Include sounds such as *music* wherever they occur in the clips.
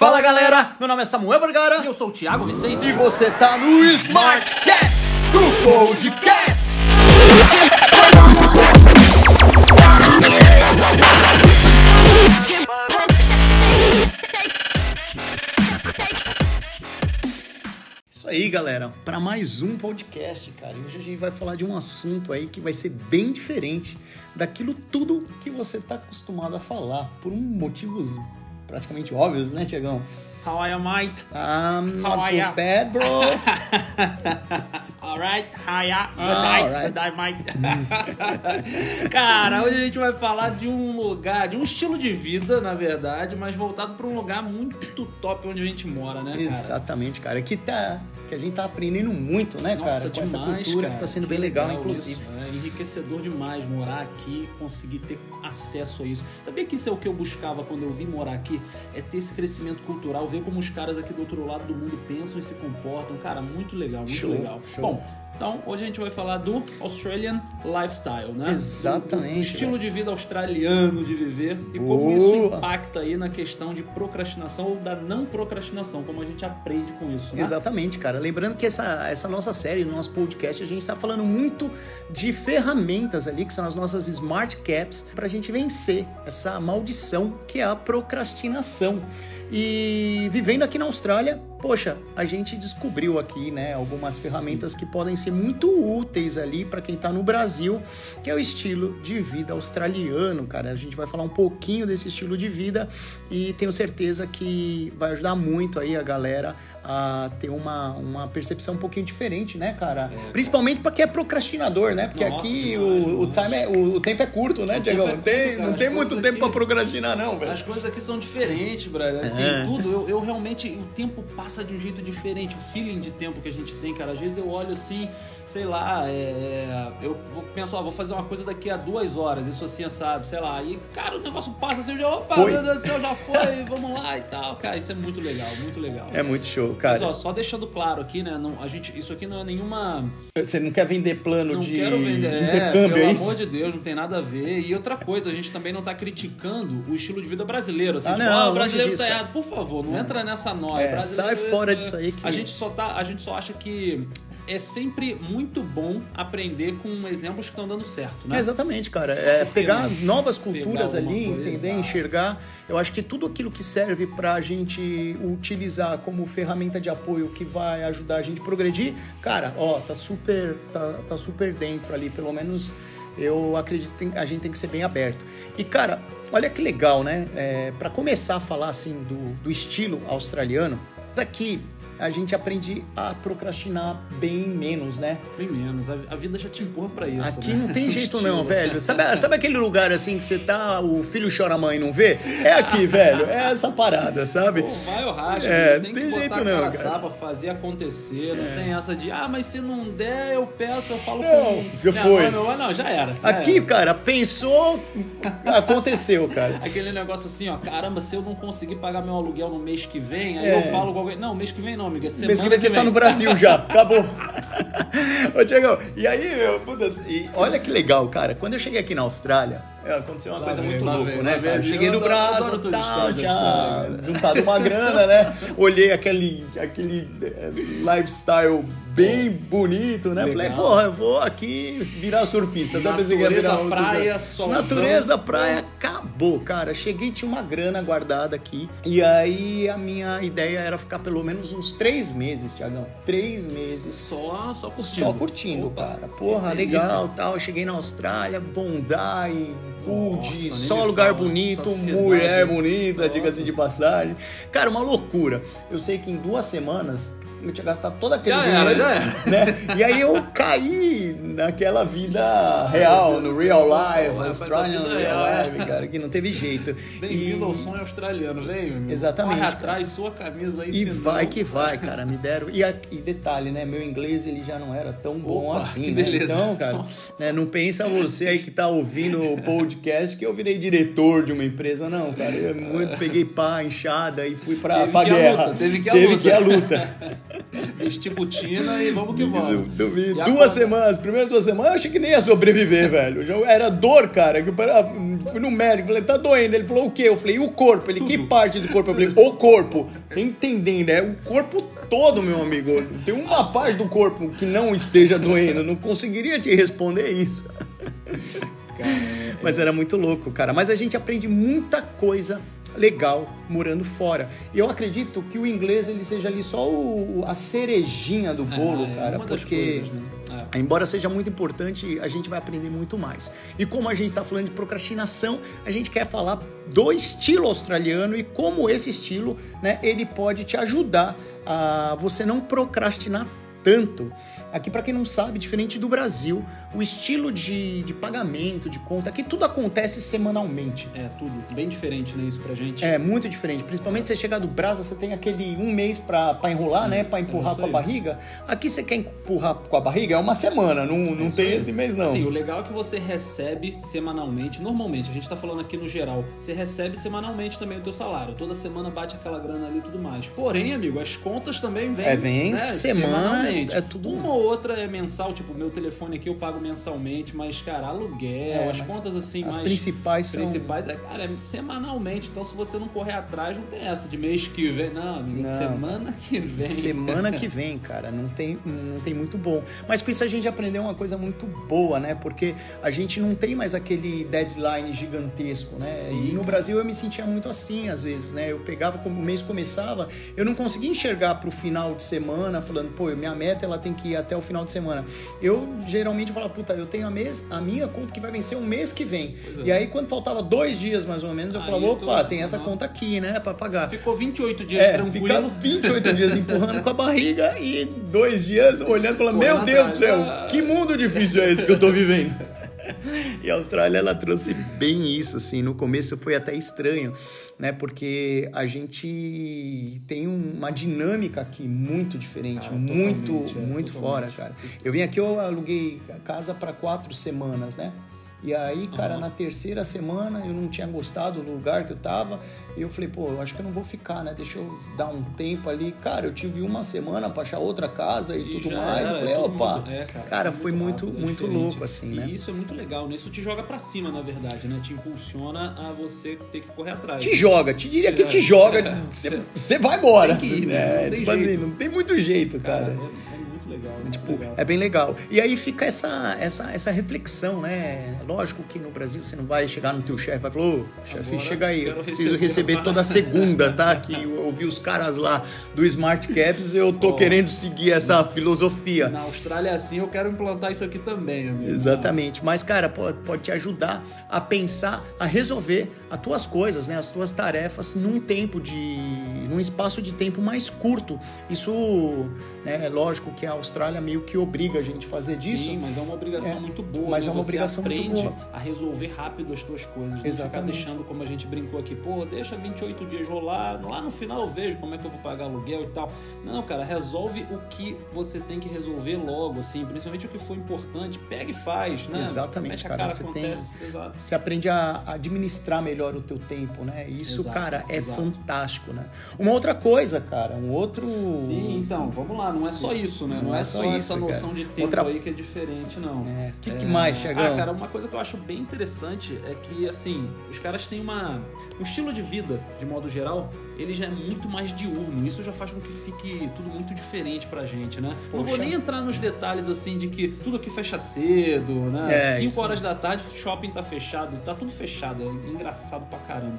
Fala galera, meu nome é Samuel Vergara Eu sou o Thiago Vicente. e você tá no Smart Cats do Podcast. Isso aí, galera, para mais um podcast, cara. E hoje a gente vai falar de um assunto aí que vai ser bem diferente daquilo tudo que você tá acostumado a falar, por um motivos praticamente óbvios, né, Tiagão? How are you, mate? I'm not How ya? bad, bro. *laughs* Alright, how are ya? Good night, good night, mate. *laughs* *laughs* Cara, hoje a gente vai falar de um lugar, de um estilo de vida, na verdade, mas voltado para um lugar muito top onde a gente mora, né, cara? Exatamente, cara. Que, tá, que a gente tá aprendendo muito, né, Nossa, cara? Com essa cultura cara. que tá sendo bem legal, inclusive. isso. É enriquecedor demais morar aqui, conseguir ter acesso a isso. Sabia que isso é o que eu buscava quando eu vim morar aqui? É ter esse crescimento cultural, ver como os caras aqui do outro lado do mundo pensam e se comportam. Cara, muito legal, muito Show, legal. show. Bom, então hoje a gente vai falar do Australian Lifestyle, né? Exatamente, do estilo de vida australiano de viver e como Boa. isso impacta aí na questão de procrastinação ou da não procrastinação, como a gente aprende com isso, né? Exatamente, cara. Lembrando que essa, essa nossa série, no nosso podcast, a gente tá falando muito de ferramentas ali, que são as nossas Smart Caps, pra gente vencer essa maldição que é a procrastinação. E vivendo aqui na Austrália, poxa, a gente descobriu aqui, né, algumas ferramentas que podem ser muito úteis ali para quem tá no Brasil, que é o estilo de vida australiano, cara. A gente vai falar um pouquinho desse estilo de vida e tenho certeza que vai ajudar muito aí a galera a ter uma, uma percepção um pouquinho diferente, né, cara? Principalmente para quem é procrastinador, né? Porque Nossa, aqui demais, o, o, time é, o, o tempo é curto, né, O Tiagão? tempo é Não tem, não tem muito tempo para procrastinar, não, velho. As coisas aqui são diferentes, brother. Assim, É. tudo. Eu, eu realmente. O tempo passa de um jeito diferente. O feeling de tempo que a gente tem, cara. Às vezes eu olho assim, sei lá, é, eu vou pensar, ó, vou fazer uma coisa daqui a duas horas, isso assim, assado, sei lá. E, cara, o negócio passa assim, eu já, opa, Foi. meu Deus do céu, já foi, *laughs* vamos lá e tal. Cara, isso é muito legal, muito legal. É muito show, Mas, cara. ó, só deixando claro aqui, né? Não, a gente, isso aqui não é nenhuma. Você não quer vender plano Não de quero vender. intercâmbio, é, é, pelo isso? amor de Deus, não tem nada a ver. E outra coisa, a gente também não tá criticando o estilo de vida brasileiro. Assim, Ah, tipo, não, ah, o brasileiro disso, tá errado. Por favor, não entra nessa noia. É, Brasileiro sai fora isso, disso aí que- A gente só tá, a gente só acha que é sempre muito bom aprender com exemplos que estão dando certo, né? É, exatamente, cara. É pegar não? novas culturas Pegar ali, coisa, entender, exato. enxergar. Eu acho que tudo aquilo que serve pra gente utilizar como ferramenta de apoio que vai ajudar a gente a progredir, cara, ó, tá super, tá, tá super dentro ali, pelo menos eu acredito que a gente tem que ser bem aberto. E, cara, olha que legal, né? É, para começar a falar assim do, do estilo australiano, aqui a gente aprende a procrastinar bem menos, né? Bem menos. A, vida já te empurra pra isso. Aqui né? não tem *laughs* jeito não, velho. Sabe, sabe aquele lugar assim que você tá, o filho chora a mãe e não vê? É aqui, *laughs* velho. É essa parada, sabe? Pô, vai racha, É, tem, tem que jeito não, cara a cara. É. tapa, fazer acontecer. Não tem essa de, ah, mas se não der, eu peço, eu falo Não, com já minha foi. mãe, meu. Não, já era. já Aqui, era. cara, pensou, aconteceu, cara. *laughs* Aquele negócio assim, ó, caramba, se eu não conseguir pagar meu aluguel no mês que vem, aí É. eu falo com alguém, não, mês que vem não, amiga, é semana Mês que vem você tá no Brasil já, *laughs* acabou. *laughs* Ô, Tiagão, e aí, meu, puta, e olha que legal, cara. Quando eu cheguei aqui na Austrália, é, aconteceu uma Lá coisa vem, muito louca, vem, né, vem. Eu Cheguei no tal, histórias da já juntado uma grana, né? *laughs* Olhei aquele, aquele eh, lifestyle bem bonito, né? Legal. Falei, porra, eu vou aqui virar surfista. Até pensei que ia Natureza, virar um praia, solzão. Natureza, praia, acabou, cara. Cheguei, tinha uma grana guardada aqui. E aí a minha ideia era ficar pelo menos uns três meses, Tiagão. Três meses Só, só curtindo. só curtindo, Opa, cara. Porra, legal, tal. Eu cheguei na Austrália, Nossa, nem só lugar fala. bonito, Essa cidade. mulher bonita, diga-se de passagem. Cara, uma loucura. Eu sei que em duas semanas eu tinha gastado todo aquele Já dinheiro. era, já era. Né? E aí eu caí naquela vida real, no real life, Vai, faz Australian a vida real real. life, cara, que não teve jeito. Bem-vindo E- ao sonho australiano, vem. Exatamente, Corre atrás, sua camisa aí, E vai que vai, cara, me deram. E, a- e detalhe, né? Meu inglês ele já não era tão bom Opa, assim, que né? beleza. Então, cara, né, não pensa você aí que tá ouvindo o podcast que eu virei diretor de uma empresa, não, cara. Eu muito peguei pá, enxada e fui pra, Teve pra guerra. luta, teve que à teve luta. que ir à luta. *laughs* vestir botina e vamos que vamos. Duas conta... semanas, primeiras duas semanas, eu achei que nem ia sobreviver, velho. Já era dor, cara. Eu fui no médico, falei, tá doendo. Ele falou, o quê? Eu falei, o corpo? Ele, Tudo. que parte do corpo? Eu falei, o corpo. Tem entendendo, é o corpo todo, meu amigo. Tem uma parte do corpo que não esteja doendo. Não conseguiria te responder isso. Mas era muito louco, cara. Mas a gente aprende muita coisa legal morando fora. E eu acredito que o inglês ele seja ali só o, a cerejinha do bolo, é, cara, porque coisas, né? é. embora seja muito importante, a gente vai aprender muito mais. E como a gente está falando de procrastinação, a gente quer falar do estilo australiano e como esse estilo, né, ele pode te ajudar a você não procrastinar tanto. Aqui, para quem não sabe, diferente do Brasil, o estilo de, de pagamento, de conta, aqui tudo acontece semanalmente. É, tudo. Bem diferente, né, isso pra gente. É, muito diferente. Principalmente se você chegar do Brasa, você tem aquele um mês pra, pra enrolar, Sim, né, pra empurrar é com a barriga. Aqui você quer empurrar com a barriga, é uma semana, não, não é tem esse mês não. Sim, o legal é que você recebe semanalmente, normalmente, a gente tá falando aqui no geral, você recebe semanalmente também o teu salário. Toda semana bate aquela grana ali e tudo mais. Porém, amigo, as contas também vêm. É, vem né, semana, é tudo. Uma outra é mensal, tipo, meu telefone aqui eu pago mensalmente, mas, cara, aluguel, é, as contas assim as mais. principais são. Principais é, cara, é semanalmente. Então, se você não correr atrás, não tem essa de mês que vem. Não, amigo, não. semana que vem. Semana que vem, cara, não tem, não tem muito bom. Mas com isso a gente aprendeu uma coisa muito boa, né? Porque a gente não tem mais aquele deadline gigantesco, né? Sim. E no Brasil eu me sentia muito assim, às vezes, né? Eu pegava, como o mês começava, eu não conseguia enxergar pro final de semana, falando, pô, minha meta ela tem que ir até o final de semana. Eu geralmente falava, puta, eu tenho a, mês, a minha conta que vai vencer um mês que vem. É. E aí, quando faltava dois dias mais ou menos, eu aí falava, opa, tô... tem essa uhum. conta aqui, né, pra pagar. Ficou 28 dias é, tranquilo. Fica 28 dias *laughs* empurrando com a barriga e dois dias olhando e falando, meu Deus do céu, que mundo difícil é esse que eu tô vivendo. *laughs* E a Austrália, ela trouxe bem isso, assim. No começo foi até estranho, né? Porque a gente tem uma dinâmica aqui muito diferente, cara, muito, é, muito fora, cara. Eu vim aqui, eu aluguei casa para quatro semanas, né? E aí, cara, uhum. na terceira semana eu não tinha gostado do lugar que eu tava. E eu falei, pô, eu acho que eu não vou ficar, né? Deixa eu dar um tempo ali. Cara, eu tive uma semana pra achar outra casa e, e tudo mais. Era, eu falei, opa, muito, é, cara, cara, foi muito, muito, muito louco, assim, né? E isso é muito legal, né? Isso te joga pra cima, na verdade, né? Te impulsiona a você ter que correr atrás. Te joga, te diria que te joga. *laughs* Você vai embora. Tem que ir, né? É, não, tem tipo assim, não tem muito jeito, cara. cara é legal. Né? Tipo, legal. é bem legal. E aí fica essa, essa, essa reflexão, né? Lógico que no Brasil você não vai chegar no teu chefe e vai falar, ô, chefe, chega aí, eu preciso receber, receber toda segunda, tá? Que eu ouvi os caras lá do Smart Caps, eu tô oh. querendo seguir essa filosofia. Na Austrália é assim, eu quero implantar isso aqui também, amigo. Exatamente. Mas, cara, pode, pode te ajudar a pensar, a resolver as tuas coisas, né? As tuas tarefas num tempo de... num espaço de tempo mais curto. Isso, né? É lógico que a Austrália meio que obriga a gente a fazer disso. Sim, mas é uma obrigação é, muito boa. Mas né? é uma Você obrigação muito boa. a resolver rápido as tuas coisas. Exatamente. Não ficar deixando, como a gente brincou aqui, pô, deixa 28 dias rolar, lá no final eu vejo como é que eu vou pagar aluguel e tal. Não, cara, resolve o que você tem que resolver logo, assim, principalmente o que for importante, pega e faz, né? Exatamente, cara. cara. Você acontece. tem. Exato. Você aprende a administrar melhor o teu tempo, né? Isso, exato, cara, é exato. fantástico, né? Uma outra coisa, cara, um outro. Sim, então, vamos lá, não é só isso, né? Não, não é, é, só, só essa noção cara. de tempo outra... aí que é diferente, não. O é. que, que mais, Chegão? Ah, cara, uma coisa que eu acho bem interessante é que, assim, os caras têm uma, um estilo de vida, de modo geral, ele já é muito mais diurno. Isso já faz com que fique tudo muito diferente pra gente, né? Poxa. Não vou nem entrar nos detalhes assim de que tudo aqui fecha cedo, né? 5 é, horas da tarde, shopping tá fechado, tá tudo fechado. É engraçado pra caramba.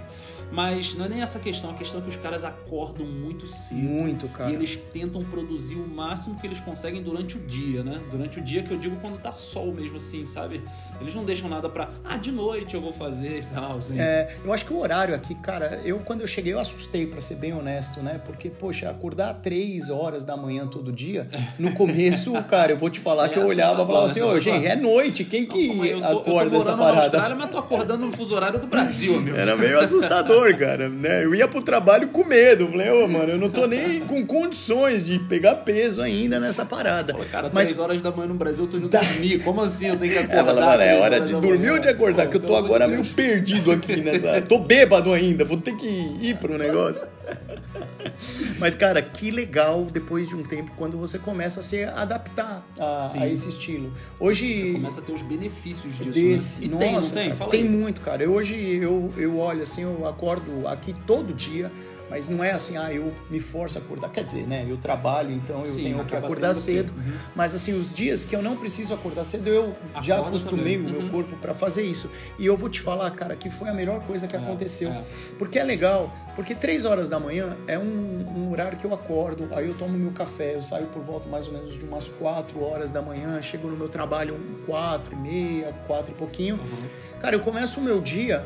Mas não é nem essa questão, a questão é que os caras acordam muito cedo. Muito, cara. E eles tentam produzir o máximo que eles conseguem durante o dia, né? Durante o dia que eu digo quando tá sol mesmo, assim, sabe? Eles não deixam nada pra, ah, de noite eu vou fazer e tal, assim. É, eu acho que o horário aqui, cara, eu quando eu cheguei eu assustei, para ser bem honesto, né? Porque, poxa, acordar três horas da manhã todo dia, no começo, *laughs* cara, eu vou te falar é que eu olhava e falava assim, ô, oh, gente, é noite, quem que não, eu tô, acorda eu tô essa parada? Na Austrália, mas tô acordando no fuso horário do Brasil, meu. Era meio assustador, cara, né? Eu ia pro trabalho com medo, falei, ô, oh, mano, eu não tô nem com condições de pegar peso ainda nessa parada. Pô, cara, mas... três horas da manhã no Brasil eu tô indo tá. dormir, como assim eu tenho que acordar? É, é hora de dormir ou de acordar? Que eu tô agora meio perdido aqui *laughs* nessa... tô bêbado ainda, vou ter que ir pro negócio. *laughs* Mas, cara, que legal depois de um tempo quando você começa a se adaptar a, a esse estilo. Hoje. Você começa a ter os benefícios disso. Desse, né? E nossa, tem, não tem? Cara, tem muito, cara. Hoje eu, eu olho assim, eu acordo aqui todo dia mas não é assim, ah, eu me forço a acordar. Quer dizer, né? Eu trabalho, então eu Sim, tenho que acordar cedo. Uhum. Mas assim, os dias que eu não preciso acordar cedo, eu Acorda já acostumei também. o meu uhum. corpo para fazer isso. E eu vou te falar, cara, que foi a melhor coisa que é, aconteceu. É. Porque é legal, porque três horas da manhã é um, um, horário que eu acordo, aí eu tomo meu café, eu saio por volta mais ou menos de umas quatro horas da manhã, chego no meu trabalho quatro e meia, quatro e pouquinho. Uhum. Cara, eu começo o meu dia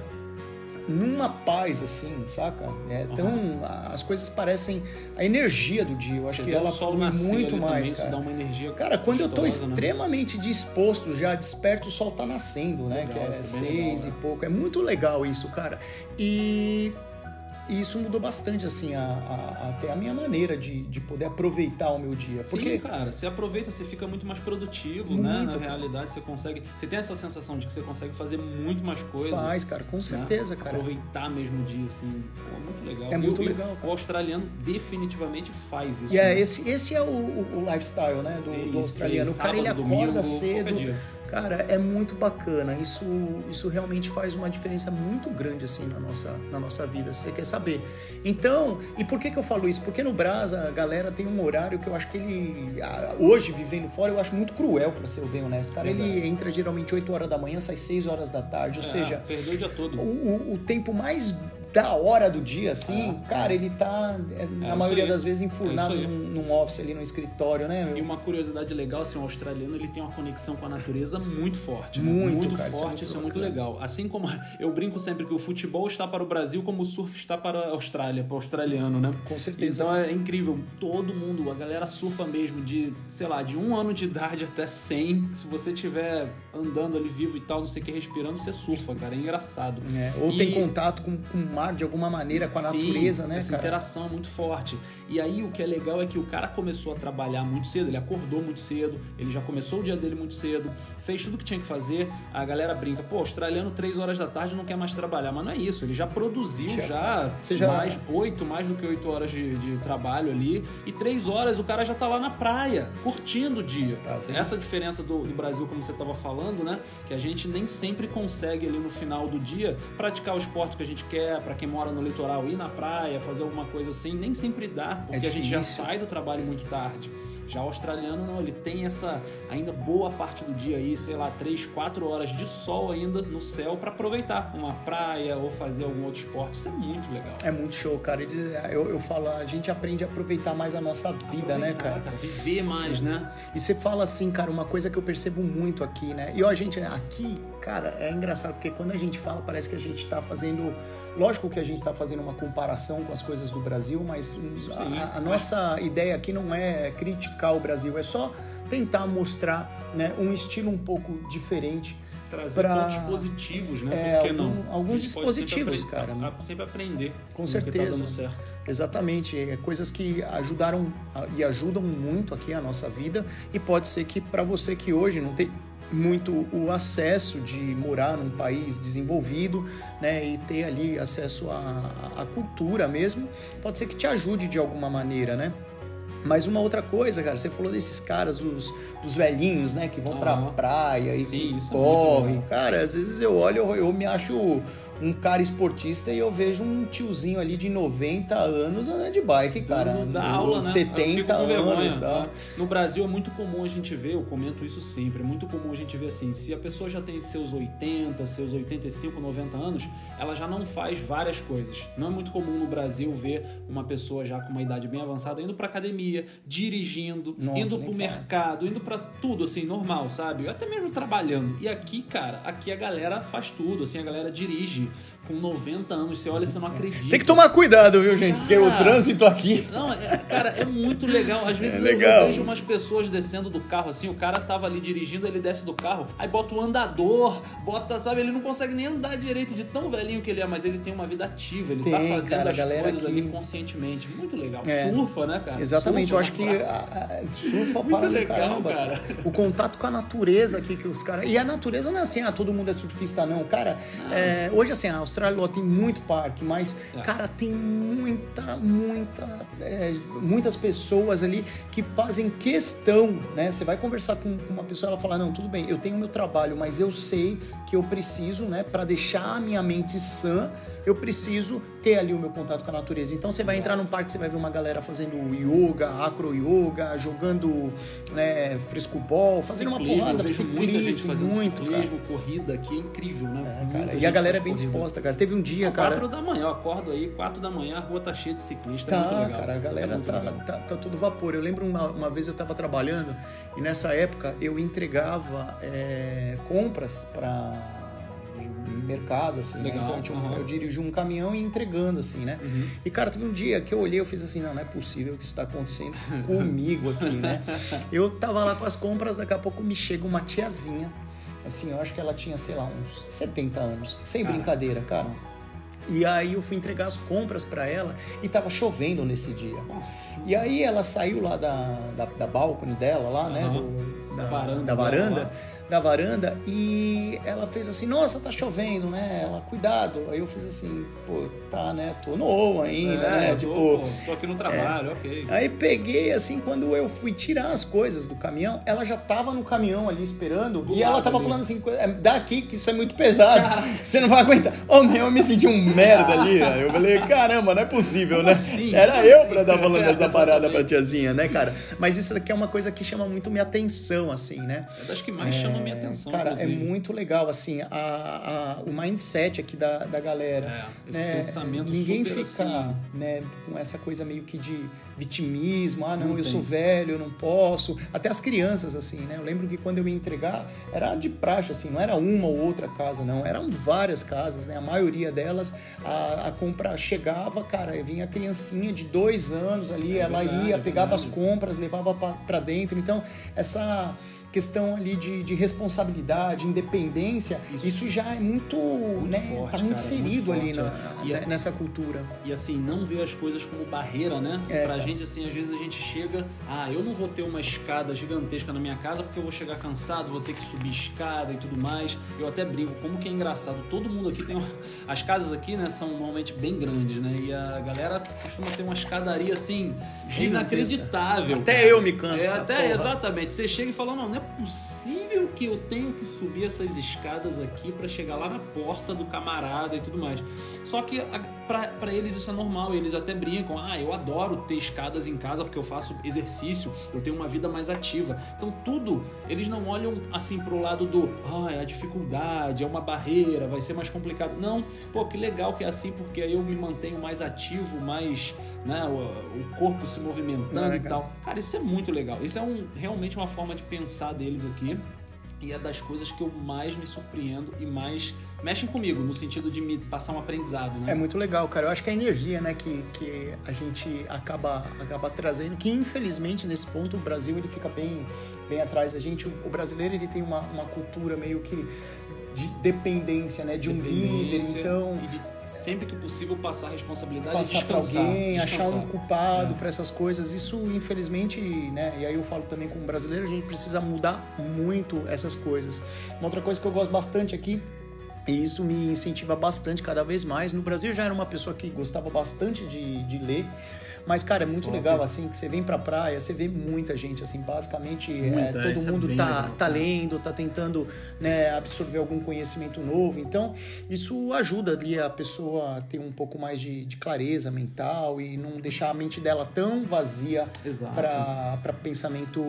numa paz, assim, saca? É tão. Uhum. As coisas parecem. A energia do dia, eu acho Você que ela flui muito mais, também, cara. dá uma energia cara, quando eu tô né? extremamente disposto, já desperto, o sol tá nascendo, né? Legal, que é, é seis legal, e pouco. É muito legal isso, cara. E e isso mudou bastante, assim, a, a, até a minha maneira de, de poder aproveitar o meu dia. Porque... Sim, cara, você aproveita, você fica muito mais produtivo, muito, né? Na cara. realidade, você consegue. Você tem essa sensação de que você consegue fazer muito mais coisas. Faz, cara, com né? certeza, né? cara. Aproveitar mesmo o dia, assim. Pô, muito legal. É muito legal. O, o australiano definitivamente faz isso. E yeah, é, né? esse, esse é o, o, lifestyle, né? Do, do australiano. o cara ele acorda domingo, cedo Cara, é muito bacana. Isso, isso realmente faz uma diferença muito grande assim na nossa, na nossa vida, se você quer saber. Então, e por que, que eu falo isso? Porque no Brasa a galera tem um horário que eu acho que ele. Hoje, vivendo fora, eu acho muito cruel, para ser bem honesto. Cara, ele entra geralmente 8 horas da manhã, sai 6 horas da tarde. Ou é, seja. Perdeu o dia todo. O, o tempo mais da hora do dia, assim, é, cara, é. ele tá, é, na é maioria das vezes, enfurnado é num, num, office ali no escritório, né? Meu? E uma curiosidade legal, assim, o australiano, ele tem uma conexão com a natureza muito forte. Né? Muito, muito cara, forte, isso é muito, isso é muito legal. Assim como *laughs* eu brinco sempre que o futebol está para o Brasil como o surf está para a Austrália, para o australiano, né? Com certeza. Então é incrível, todo mundo, a galera surfa mesmo de, sei lá, de um ano de idade até 100, se você estiver andando ali vivo e tal, não sei o que, respirando, você surfa, cara, é engraçado. É, ou e... tem contato com, com o de alguma maneira com a Sim, natureza, né, essa cara? interação é muito forte. E aí o que é legal é que o cara começou a trabalhar muito cedo, ele acordou muito cedo, ele já começou o dia dele muito cedo, fez tudo o que tinha que fazer. A galera brinca, pô, australiano 3 horas da tarde não quer mais trabalhar, mas não é isso, ele já produziu já, já, já... mais 8, mais do que 8 horas de, de, trabalho ali, e 3 horas o cara já tá lá na praia, curtindo o dia. Tá Essa diferença do, do Brasil, como você estava falando, né? Que a gente nem sempre consegue ali no final do dia praticar o esporte que a gente quer, para quem mora no litoral ir na praia, fazer alguma coisa assim, nem sempre dá, porque é a gente já sai do trabalho muito tarde. Já o australiano não, ele tem essa ainda boa parte do dia aí, sei lá, 3, 4 horas de sol ainda no céu para aproveitar uma praia ou fazer algum outro esporte. Isso é muito legal. É muito show, cara. Eu, eu falo, a gente aprende a aproveitar mais a nossa vida, né, cara? cara? Viver mais, né? E você fala assim, cara, uma coisa que eu percebo muito aqui, né? E a gente, aqui, cara, é engraçado, porque quando a gente fala, parece que a gente tá fazendo Lógico que a gente está fazendo uma comparação com as coisas do Brasil, mas Sim, a, a nossa ideia aqui não é criticar o Brasil, é só tentar mostrar né, um estilo um pouco diferente. Trazer pra... pontos positivos, né? É, Por que não? Alguns dispositivos, sempre cara. Sempre aprender. Com tá certeza. Tá certo. Exatamente. É coisas que ajudaram e ajudam muito aqui a nossa vida. E pode ser que para você que hoje não tem muito o acesso de morar num país desenvolvido, né, e ter ali acesso à, cultura mesmo, pode ser que te ajude de alguma maneira, né? Mas uma outra coisa, cara, você falou desses caras, dos, dos velhinhos, né, que vão pra praia e Sim, é correm. É cara, às vezes eu olho, eu, eu me acho um cara esportista e eu vejo um tiozinho ali de 90 anos andando de bike, cara. Da aula, 70 né? anos. tá? No Brasil é muito comum a gente ver, eu comento isso sempre, é muito comum a gente ver assim, se a pessoa já tem seus 80, seus 85, 90 anos, ela já não faz várias coisas. Não é muito comum no Brasil ver uma pessoa já com uma idade bem avançada indo pra academia, dirigindo, Nossa, indo pro mercado, indo para tudo assim, normal, sabe? Até mesmo trabalhando. E aqui, cara, aqui a galera faz tudo, assim, a galera dirige you com 90 anos, você olha e você não acredita. Tem que tomar cuidado, viu, gente? Cara, porque o trânsito aqui. Não, é, cara, é muito legal. Às vezes é legal. eu vejo umas pessoas descendo do carro, assim, o cara tava ali dirigindo, ele desce do carro, aí bota o andador, bota, sabe, ele não consegue nem andar direito de tão velhinho que ele é, mas ele tem uma vida ativa, ele tá tem, tá fazendo cara, as coisas aqui... ali conscientemente. Muito legal. É. Surfa, né, cara? Exatamente, surfa eu acho que a, a, surfa muito para legal, caramba. Cara. O contato com a natureza aqui que os caras. E a natureza não é assim, ah, todo mundo é surfista, não. Cara, não. É, hoje assim, a Austrália ó, tem muito parque, mas, é. cara, tem muita, muita, é, muitas pessoas ali que fazem questão, né? Você vai conversar com uma pessoa, ela fala, não, tudo bem, eu tenho meu trabalho, mas eu sei que eu preciso, né, para deixar a minha mente sã, eu preciso ter ali o meu contato com a natureza. Então você vai entrar num parque, você vai ver uma galera fazendo yoga, acro yoga, jogando né, frescobol, fazendo ciclismo, uma porrada, ciclismo, muita gente fazendo muito, ciclismo, cara. corrida aqui é incrível, né? É, cara, e a galera é bem corrida. disposta, cara. Teve um dia, cara. Quatro da manhã, eu acordo aí, quatro da manhã, a rua tá cheia de ciclistas. É tá, é cara, a galera é tá, tá, tá, tudo vapor. Eu lembro uma, uma vez eu tava trabalhando e nessa época eu entregava é, compras para mercado, assim, né? Então tipo, uhum. eu dirigi um caminhão e entregando, assim, né? Uhum. E, cara, teve um dia que eu olhei eu fiz assim, não, não é possível que isso está acontecendo *laughs* comigo aqui, né? Eu tava lá com as compras, daqui a pouco me chega uma tiazinha, assim, eu acho que ela tinha, sei lá, uns 70 anos, sem cara. brincadeira, cara. E aí eu fui entregar as compras para ela e tava chovendo nesse dia. Nossa. E aí ela saiu lá da, da, da balcone dela, lá, uhum. né? Do, da, da varanda. Da varanda da varanda e ela fez assim, nossa, tá chovendo, né? Ela, cuidado. Aí eu fiz assim, pô, tá, né? Tô novo ainda, é, né? Tô, tipo, tô aqui no trabalho, é. ok. Aí peguei, assim, quando eu fui tirar as coisas do caminhão, ela já tava no caminhão ali esperando do e ela tava ali. falando assim, é, daqui que isso é muito pesado, você não vai aguentar. Oh, meu, eu me senti um merda ali. Aí eu falei, caramba, não é possível, Como né? Assim? Era eu pra dar falando *laughs* é, essa parada pra tiazinha, né, cara? Mas isso aqui é uma coisa que chama muito minha atenção, assim, né? É das que mais é... chama chamou minha atenção. Cara, é inclusive. é muito legal, assim, a, a, o mindset aqui da, da galera. É, esse né? pensamento Ninguém fica assim... né, com essa coisa meio que de vitimismo, ah, não, não eu tem. sou velho, eu não posso. Até as crianças, assim, né? Eu lembro que quando eu ia entregar, era de praxe, assim, não era uma ou outra casa, não. Eram várias casas, né? A maioria delas, a, a compra chegava, cara, vinha a criancinha de dois anos ali, é ela verdade, ia, é pegava as compras, levava para dentro. Então, essa questão ali de, de responsabilidade, independência, isso, isso já é muito, muito né, forte, tá muito cara, inserido muito ali na, e, né, nessa cultura. E assim, não ver as coisas como barreira, né? É, pra gente, assim, às vezes a gente chega, ah, eu não vou ter uma escada gigantesca na minha casa porque eu vou chegar cansado, vou ter que subir escada e tudo mais. Eu até brinco, como que é engraçado, todo mundo aqui tem, uma... as casas aqui, né, são normalmente bem grandes, né? E a galera costuma ter uma escadaria, assim, inacreditável. Até cara. eu me canso. É, até, porra. exatamente. Você chega e fala, não, não é possível que eu tenho que subir essas escadas aqui para chegar lá na porta do camarada e tudo mais. Só que para eles isso é normal, eles até brincam: ah, eu adoro ter escadas em casa porque eu faço exercício, eu tenho uma vida mais ativa. Então, tudo, eles não olham assim pro lado do, ah, é a dificuldade, é uma barreira, vai ser mais complicado. Não, pô, que legal que é assim, porque aí eu me mantenho mais ativo, mais né, o, o corpo se movimentando é, e tal. Cara, isso é muito legal. Isso é um, realmente uma forma de pensar deles aqui. E é das coisas que eu mais me surpreendo e mais mexem comigo, no sentido de me passar um aprendizado, né? É muito legal, cara. Eu acho que a energia, né, que, que a gente acaba, acaba trazendo, que infelizmente nesse ponto o Brasil ele fica bem, bem atrás da gente. O brasileiro ele tem uma, uma cultura meio que de dependência, né, de um líder, então sempre que possível passar a responsabilidade passar para alguém descansar. achar um culpado é. para essas coisas isso infelizmente né e aí eu falo também como brasileiro a gente precisa mudar muito essas coisas uma outra coisa que eu gosto bastante aqui e isso me incentiva bastante cada vez mais. No Brasil já era uma pessoa que gostava bastante de, de ler, mas, cara, é muito legal, assim, que você vem pra praia, você vê muita gente, assim, basicamente é, todo é mundo é tá, legal, tá lendo, tá tentando né, absorver algum conhecimento novo. Então, isso ajuda ali a pessoa a ter um pouco mais de, de clareza mental e não deixar a mente dela tão vazia para pensamento,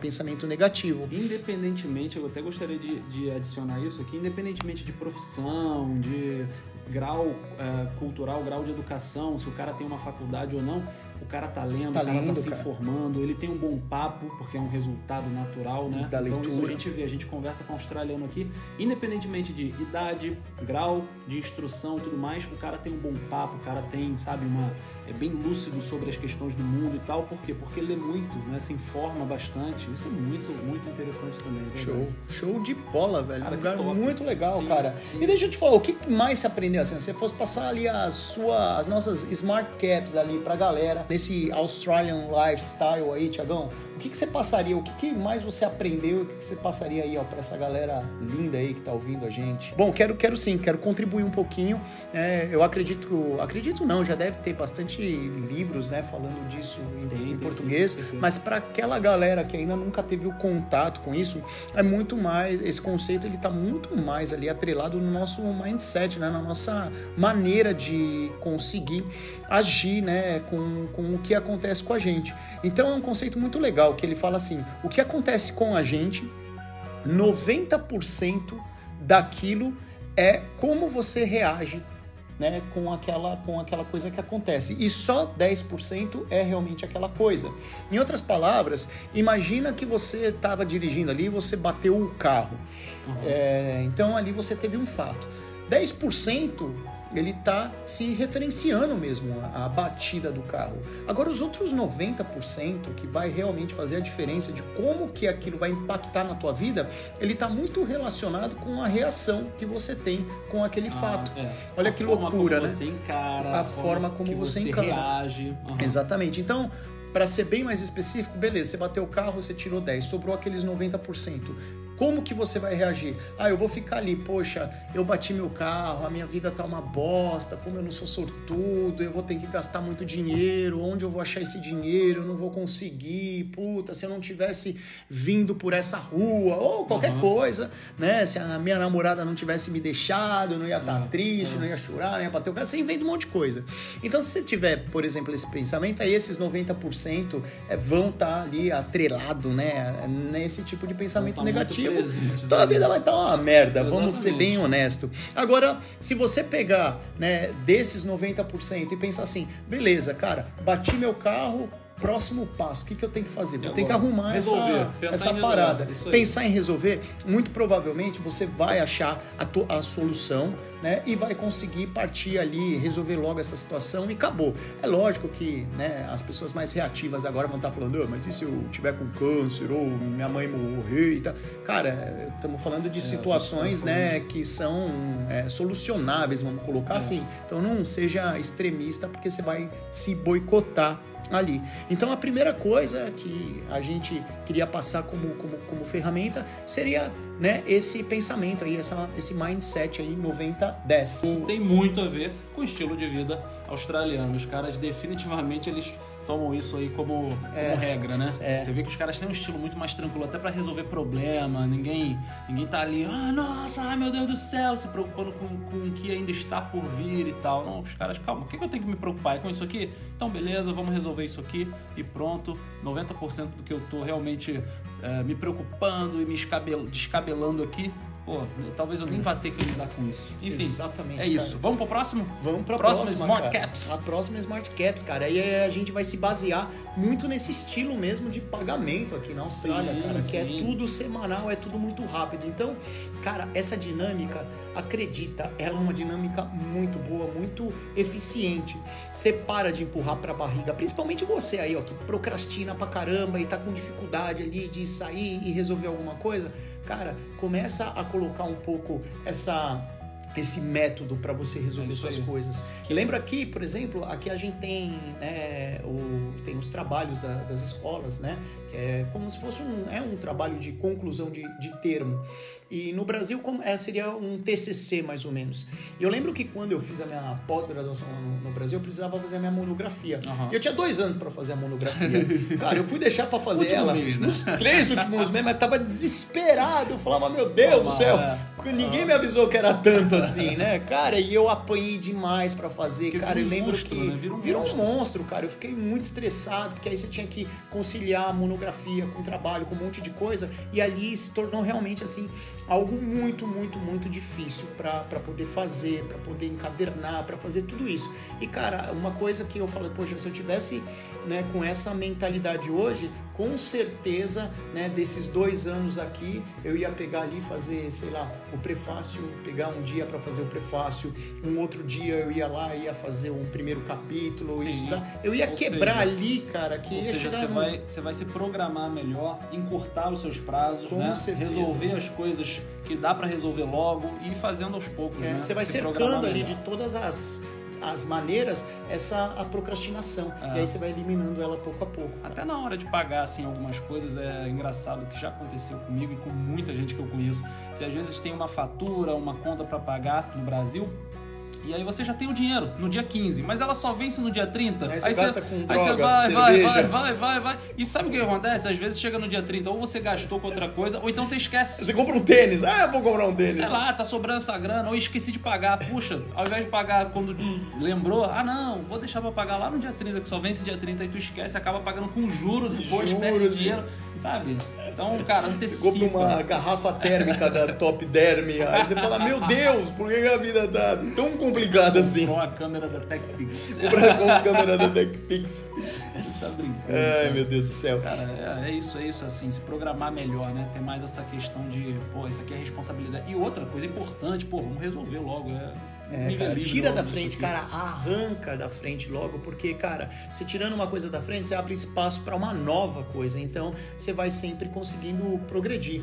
pensamento negativo. Independentemente, eu até gostaria de, de adicionar isso aqui, independentemente de profissão, de grau uh, cultural, grau de educação, se o cara tem uma faculdade ou não, o cara tá lendo, tá o cara tá lendo, tá se cara. informando, ele tem um bom papo, porque é um resultado natural, né? Da então isso a gente vê, a gente conversa com o australiano aqui, independentemente de idade, grau de instrução e tudo mais, o cara tem um bom papo, o cara tem, sabe, uma é bem lúcido sobre as questões do mundo e tal. Por quê? Porque lê muito, né? Se informa bastante. Isso é muito, muito interessante também. É Show. Show de bola, velho. Cara, um lugar muito legal, sim, cara. Sim. E deixa eu te falar, o que mais se aprendeu assim? Se você fosse passar ali as suas, as nossas smart caps ali pra galera, nesse Australian lifestyle aí, Tiagão, que, que você passaria, o que, que mais você aprendeu, o que, que você passaria aí, ó, pra essa galera linda aí que tá ouvindo a gente? Bom, quero, quero sim, quero contribuir um pouquinho. É, eu acredito, acredito não, já deve ter bastante livros, né, falando disso em, Tem, em português, sim, tem. mas para aquela galera que ainda nunca teve o contato com isso, é muito mais, esse conceito ele tá muito mais ali atrelado no nosso mindset, né, na nossa maneira de conseguir agir, né, com, com o que acontece com a gente. Então é um conceito muito legal que ele fala assim: o que acontece com a gente, 90% daquilo é como você reage né, com, aquela, com aquela coisa que acontece. E só 10% é realmente aquela coisa. Em outras palavras, imagina que você estava dirigindo ali e você bateu o carro. É, então ali você teve um fato. 10% ele está se referenciando mesmo a batida do carro. Agora os outros 90% que vai realmente fazer a diferença de como que aquilo vai impactar na tua vida, ele está muito relacionado com a reação que você tem com aquele Ah, fato. é. Olha A que forma loucura, como né? Você encara, A forma como você você encara. reage. Aham. Exatamente. Então, para ser bem mais específico, beleza, você bateu o carro, você tirou 10, sobrou aqueles 90%. Como que você vai reagir? Ah, eu vou ficar ali, poxa, eu bati meu carro, a minha vida tá uma bosta, como eu não sou sortudo, eu vou ter que gastar muito dinheiro, onde eu vou achar esse dinheiro? Eu não vou conseguir, puta, se eu não tivesse vindo por essa rua, ou qualquer Uhum. coisa, né? Se a minha namorada não tivesse me deixado, eu não ia estar Uhum. triste, não ia chorar, não ia bater o carro, você inventa um monte de coisa. Então, se você tiver, por exemplo, esse pensamento, aí esses 90% é, vão estar ali atrelado, né, nesse tipo de pensamento tá negativo. Tua ali. vida vai estar uma merda, vamos ser Exatamente. bem honesto. Agora, se você pegar, né, desses 90% e pensar assim, beleza, cara, bati meu carro, próximo passo, o que, que eu tenho que fazer? Vou E ter que arrumar Resolver, essa, essa resolver, parada. aí. Pensar em resolver, muito provavelmente você vai achar a, to- a solução, né, e vai conseguir partir ali, resolver logo essa situação e acabou. É lógico que, né, as pessoas mais reativas agora vão estar falando, "Ah, mas e se eu tiver com câncer ou minha mãe morrer e tal? Cara, estamos falando de situações, tá falando né, que são é, solucionáveis, vamos colocar assim. Então não seja extremista porque você vai se boicotar ali. Então a primeira coisa que a gente queria passar como, como, como ferramenta seria né, esse pensamento aí, essa, esse mindset aí 90-10. Isso tem muito a ver com o estilo de vida australiano. Os caras definitivamente eles tomam isso aí como, como É. regra, né? É. Você vê que os caras têm um estilo muito mais tranquilo, até pra resolver problema. Ninguém, ninguém tá ali, ah, nossa, ai meu Deus do céu, se preocupando com, com o que ainda está por vir e tal. Não, os caras, calma, o que que eu tenho que me preocupar? É com isso aqui? Então, beleza, vamos resolver isso aqui e pronto. 90% do que eu tô realmente eh, me preocupando e me escabel- descabelando aqui, pô, talvez eu nem vá ter que lidar com isso. Enfim, Exatamente, é isso. cara. Vamos pro próximo? Vamos pra Próxima próxima, Smart cara. Caps. A próxima Smart Caps, cara. Aí a gente vai se basear muito nesse estilo mesmo de pagamento aqui na Austrália, Sim, cara. Que é sim. tudo semanal, é tudo muito rápido. Então, cara, essa dinâmica, acredita, ela é uma dinâmica muito boa, muito eficiente. Você para de empurrar pra barriga, principalmente você aí, ó, que procrastina pra caramba e tá com dificuldade ali de sair e resolver alguma coisa. Cara, começa a colocar um pouco essa esse método para você resolver É suas aí. coisas. Lembra aqui, por exemplo, aqui a gente tem, né, o, tem os trabalhos da- das escolas, né? É como se fosse um, é um trabalho de conclusão de, de termo. E no Brasil como, é, seria um TCC, mais ou menos. E eu lembro que quando eu fiz a minha pós-graduação no, no Brasil, eu precisava fazer a minha monografia. Aham. E eu tinha dois anos para fazer a monografia. *laughs* Cara, eu fui deixar para fazer Último ela mês, né? nos três últimos meses, mas tava desesperado. Eu falava, meu Deus do céu, é. ninguém me avisou que era tanto assim, *laughs* né? Cara, e eu apanhei demais para fazer, Porque cara. Eu um lembro monstro, que né? Vira um virou um monstro. monstro, cara. Eu fiquei muito estressado, porque aí você tinha que conciliar a monografia com o trabalho, com um monte de coisa, e ali se tornou realmente assim algo muito, muito, muito difícil para poder fazer, para poder encadernar, para fazer tudo isso. E cara, uma coisa que eu falo, poxa, se eu tivesse né, com essa mentalidade hoje, com certeza, né, desses dois anos aqui, eu ia pegar ali fazer, sei lá, o prefácio, pegar um dia para fazer o prefácio, um outro dia eu ia lá ia fazer um primeiro capítulo, Sim. estudar. Eu ia Ou quebrar seja- ali, cara, que Ou ia seja, você num- vai, você vai se programar melhor, encurtar os seus prazos, Com né? certeza. resolver as coisas que dá pra resolver logo e ir fazendo aos poucos, É, né? você vai Se cercando ali melhor. de todas as as maneiras, essa a procrastinação. É. E aí você vai eliminando ela pouco a pouco. Até na hora de pagar, assim, algumas coisas, é engraçado que já aconteceu comigo e com muita gente que eu conheço. Você às vezes tem uma fatura, uma conta pra pagar no Brasil, e aí você já tem o dinheiro no dia 15, mas ela só vence no dia 30. Aí você gasta com aí droga, você vai, vai, vai, vai, vai, vai. E sabe o que acontece? Às vezes chega no dia 30, ou você gastou com outra coisa, ou então você esquece. Você compra um tênis, ah, eu vou comprar um tênis. Sei lá, tá sobrando essa grana, ou esqueci de pagar. Puxa, ao invés de pagar quando lembrou, ah não, vou deixar pra pagar lá no dia 30, que só vence dia 30, aí tu esquece, acaba pagando com juro depois, Juros, perde dinheiro, sabe? Então, cara, Você antecipa. compra uma garrafa térmica da Top Derm, aí você fala, meu Deus, por que a vida tá tão complicada assim? Comprou a câmera da TechPix. *laughs* Com a câmera da TechPix. tá brincando. Ai, cara. meu Deus do céu. Cara, é, é isso, é isso, assim, se programar melhor, né? Ter mais essa questão de, pô, isso aqui é responsabilidade. E outra coisa importante, pô, vamos resolver logo. É, É, cara, tira da frente, cara, arranca da frente logo, porque, cara, você tirando uma coisa da frente, você abre espaço para uma nova coisa. Então, você vai sempre conseguindo progredir.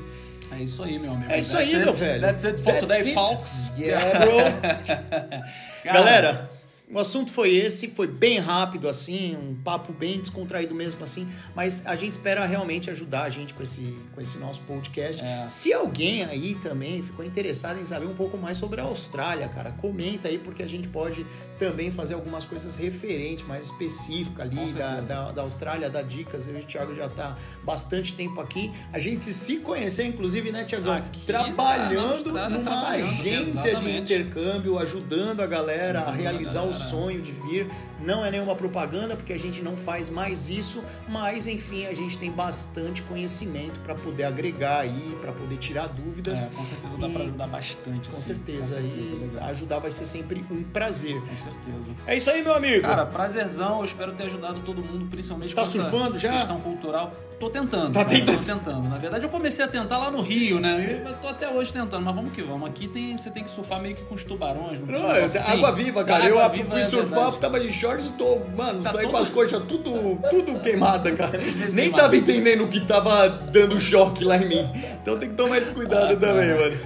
É isso aí, meu amigo. É isso That's aí, it. meu velho. That's it for That's today, it. folks. Yeah, bro. *laughs* Galera, o assunto foi esse, foi bem rápido assim, um papo bem descontraído mesmo assim, mas a gente espera realmente ajudar a gente com esse, com esse nosso podcast. É. Se alguém aí também ficou interessado em saber um pouco mais sobre a Austrália, cara, comenta aí porque a gente pode também fazer algumas coisas referentes, mais específicas ali da, da, da Austrália, da Dicas. Eu e o Thiago já tá bastante tempo aqui. A gente se conheceu, inclusive, né, Thiagão? Aqui, Trabalhando na Austrália, numa trabalhando, agência de exatamente. intercâmbio, ajudando a galera a a realizar o galera. Sonho de vir. Não é nenhuma propaganda, porque a gente não faz mais isso, mas enfim, a gente tem bastante conhecimento para poder agregar aí, para poder tirar dúvidas. É, com certeza dá pra ajudar bastante. Com assim. certeza, Com certeza, e ajudar vai ser sempre um prazer. Com certeza. É isso aí, meu amigo. Cara, prazerzão, eu espero ter ajudado todo mundo, principalmente Tá com essa surfando já? questão cultural. Tô tentando. Tá cara, tentando. Tô tentando. Na verdade, eu comecei a tentar lá no Rio, né? Eu tô até hoje tentando, mas vamos que vamos. Aqui tem, você tem que surfar meio que com os tubarões. Não Não, é assim? água viva, cara. Água eu viva fui é surfar, verdade. tava de Jorge tô, mano, tá saí com as coxas tudo, tudo queimada, cara. Nem tava entendendo o que tava dando choque lá em mim. Então tem que tomar esse cuidado ah, tá. também, cara. mano.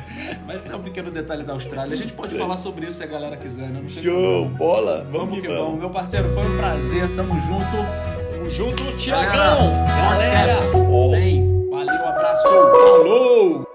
Mas esse é um pequeno detalhe da Austrália. A gente pode falar sobre isso se a galera quiser, né? Show, bola! Vamos, vamos que, vamos. vamos. Meu parceiro, foi um prazer, tamo junto. Tamo junto, Tiagão! Galera! galera. Valeu, abraço! Falou!